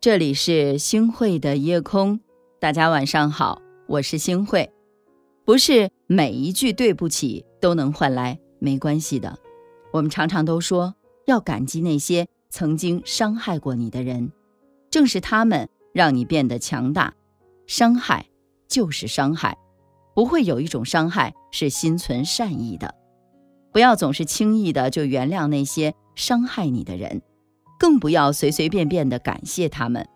这里是星汇的夜空，大家晚上好，我是星汇。不是每一句对不起都能换来没关系的。我们常常都说要感激那些曾经伤害过你的人，正是他们让你变得强大。伤害就是伤害，不会有一种伤害是心存善意的。不要总是轻易的就原谅那些伤害你的人，更不要随随便便的感谢他们。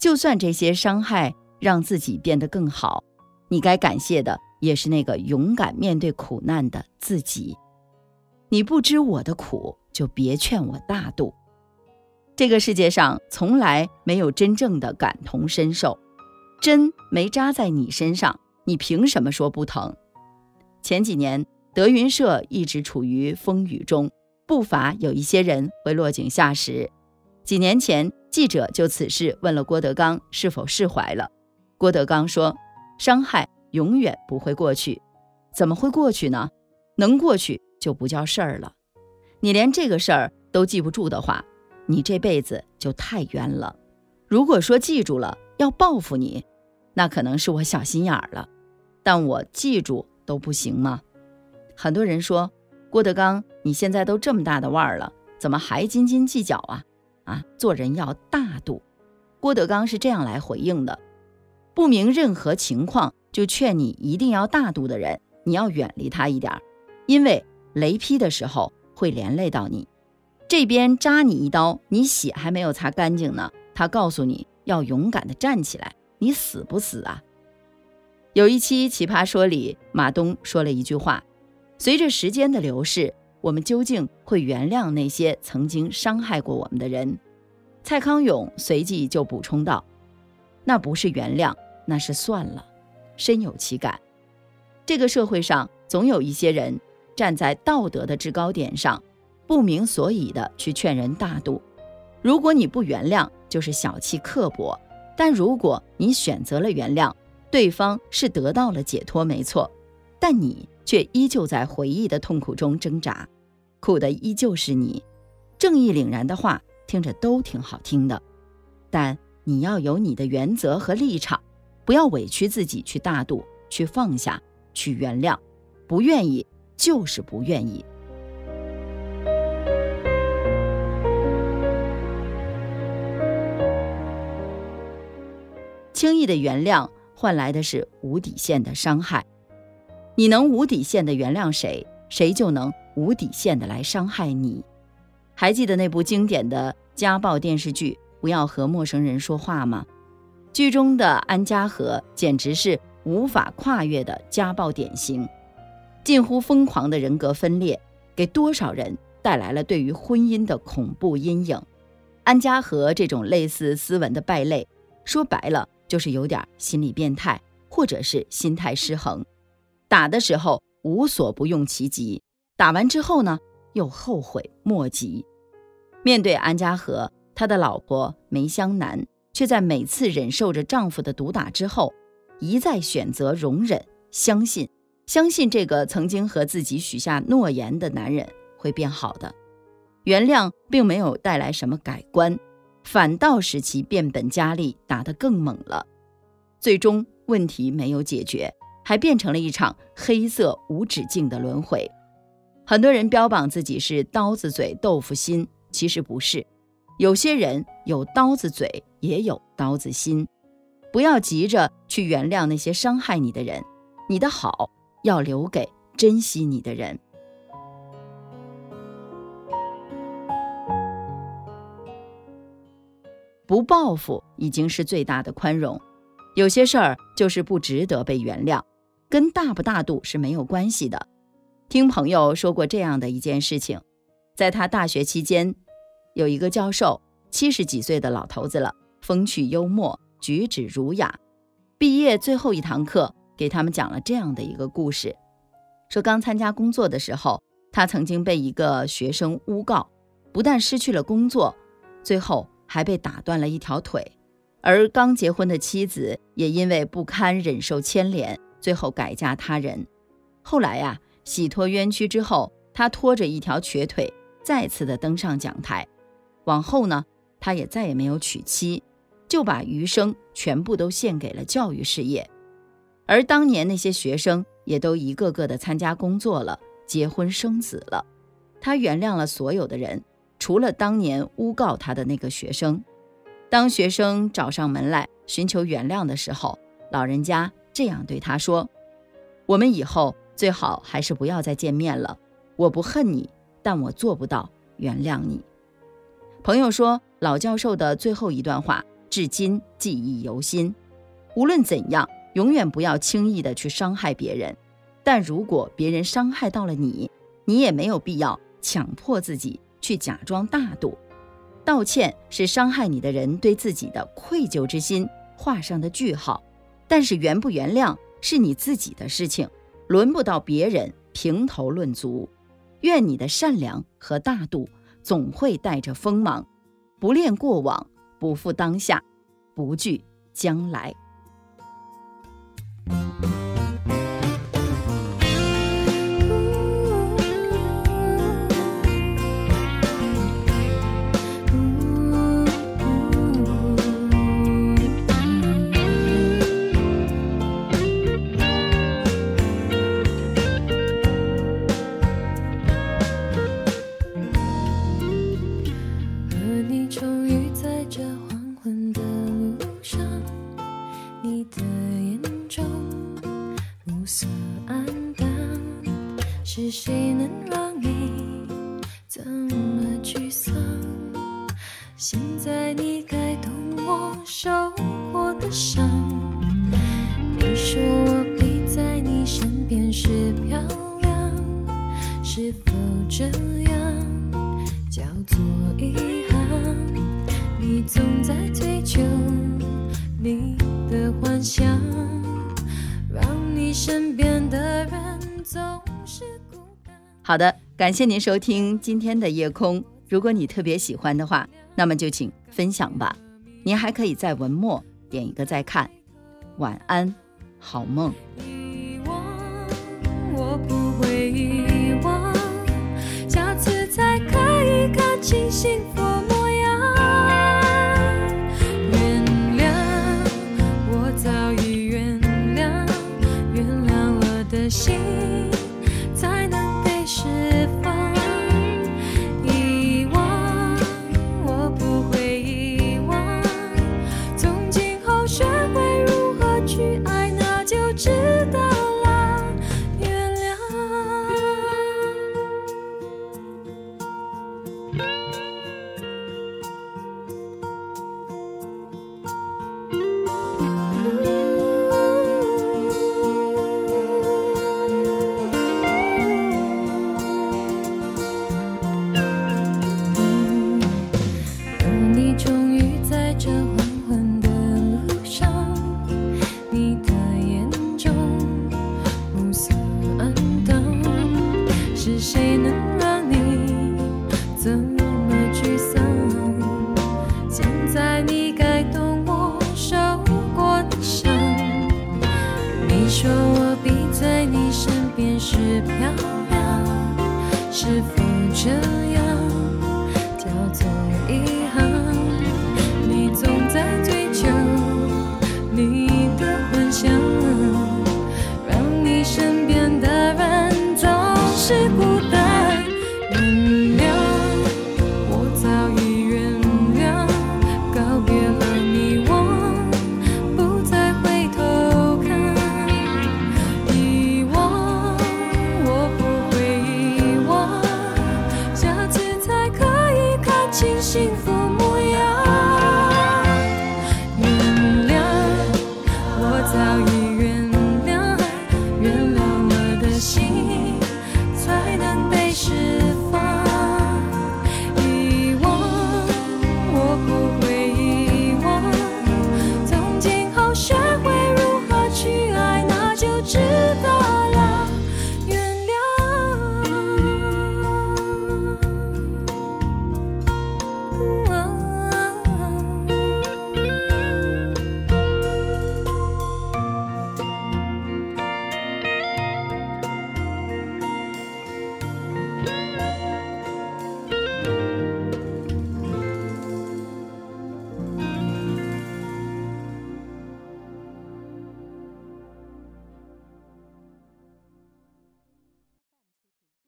就算这些伤害让自己变得更好，你该感谢的也是那个勇敢面对苦难的自己。你不知我的苦，就别劝我大度。这个世界上从来没有真正的感同身受，针没扎在你身上，你凭什么说不疼？前几年。德云社一直处于风雨中，不乏有一些人会落井下石。几年前，记者就此事问了郭德纲是否释怀了。郭德纲说：“伤害永远不会过去，怎么会过去呢？能过去就不叫事儿了。你连这个事儿都记不住的话，你这辈子就太冤了。如果说记住了要报复你，那可能是我小心眼儿了，但我记住都不行吗？”很多人说，郭德纲，你现在都这么大的腕儿了，怎么还斤斤计较啊？啊，做人要大度。郭德纲是这样来回应的：不明任何情况就劝你一定要大度的人，你要远离他一点，因为雷劈的时候会连累到你。这边扎你一刀，你血还没有擦干净呢，他告诉你要勇敢的站起来，你死不死啊？有一期《奇葩说》里，马东说了一句话。随着时间的流逝，我们究竟会原谅那些曾经伤害过我们的人？蔡康永随即就补充道：“那不是原谅，那是算了。”深有其感。这个社会上总有一些人站在道德的制高点上，不明所以的去劝人大度。如果你不原谅，就是小气刻薄；但如果你选择了原谅，对方是得到了解脱，没错。但你。却依旧在回忆的痛苦中挣扎，苦的依旧是你。正义凛然的话听着都挺好听的，但你要有你的原则和立场，不要委屈自己去大度，去放下，去原谅。不愿意就是不愿意。轻易的原谅换来的是无底线的伤害。你能无底线的原谅谁，谁就能无底线的来伤害你。还记得那部经典的家暴电视剧《不要和陌生人说话》吗？剧中的安家和简直是无法跨越的家暴典型，近乎疯狂的人格分裂，给多少人带来了对于婚姻的恐怖阴影。安家和这种类似斯文的败类，说白了就是有点心理变态，或者是心态失衡。打的时候无所不用其极，打完之后呢，又后悔莫及。面对安家和，他的老婆梅香南却在每次忍受着丈夫的毒打之后，一再选择容忍，相信，相信这个曾经和自己许下诺言的男人会变好的。原谅并没有带来什么改观，反倒使其变本加厉，打得更猛了。最终问题没有解决。还变成了一场黑色无止境的轮回。很多人标榜自己是刀子嘴豆腐心，其实不是。有些人有刀子嘴，也有刀子心。不要急着去原谅那些伤害你的人，你的好要留给珍惜你的人。不报复已经是最大的宽容。有些事儿就是不值得被原谅。跟大不大度是没有关系的。听朋友说过这样的一件事情，在他大学期间，有一个教授，七十几岁的老头子了，风趣幽默，举止儒雅。毕业最后一堂课，给他们讲了这样的一个故事：说刚参加工作的时候，他曾经被一个学生诬告，不但失去了工作，最后还被打断了一条腿。而刚结婚的妻子也因为不堪忍受牵连。最后改嫁他人，后来呀，洗脱冤屈之后，他拖着一条瘸腿，再次的登上讲台。往后呢，他也再也没有娶妻。就把余生全部都献给了教育事业。而当年那些学生也都一个个的参加工作了，结婚生子了。他原谅了所有的人，除了当年诬告他的那个学生。当学生找上门来寻求原谅的时候，老人家这样对他说：“我们以后最好还是不要再见面了。我不恨你，但我做不到原谅你。”朋友说，老教授的最后一段话至今记忆犹新。无论怎样，永远不要轻易的去伤害别人。但如果别人伤害到了你，你也没有必要。强迫自己去假装大度，道歉是伤害你的人对自己的愧疚之心画上的句号，但是原不原谅是你自己的事情，轮不到别人评头论足。愿你的善良和大度总会带着锋芒，不恋过往，不负当下，不惧将来。是谁能让你这么沮丧？现在你该懂我受过的伤。你说我陪在你身边是漂亮，是否这样叫做遗憾？你总在追求你的幻想，好的，感谢您收听今天的夜空。如果你特别喜欢的话，那么就请分享吧。您还可以在文末点一个再看。晚安，好梦。遗忘，我不会遗忘，下次再可以看清幸福模样。原谅，我早已原谅，原谅我的心。说我比在你身边时漂亮是否这样叫做遗憾？你总在追求你的幻想，让你身边的人总是孤单。幸福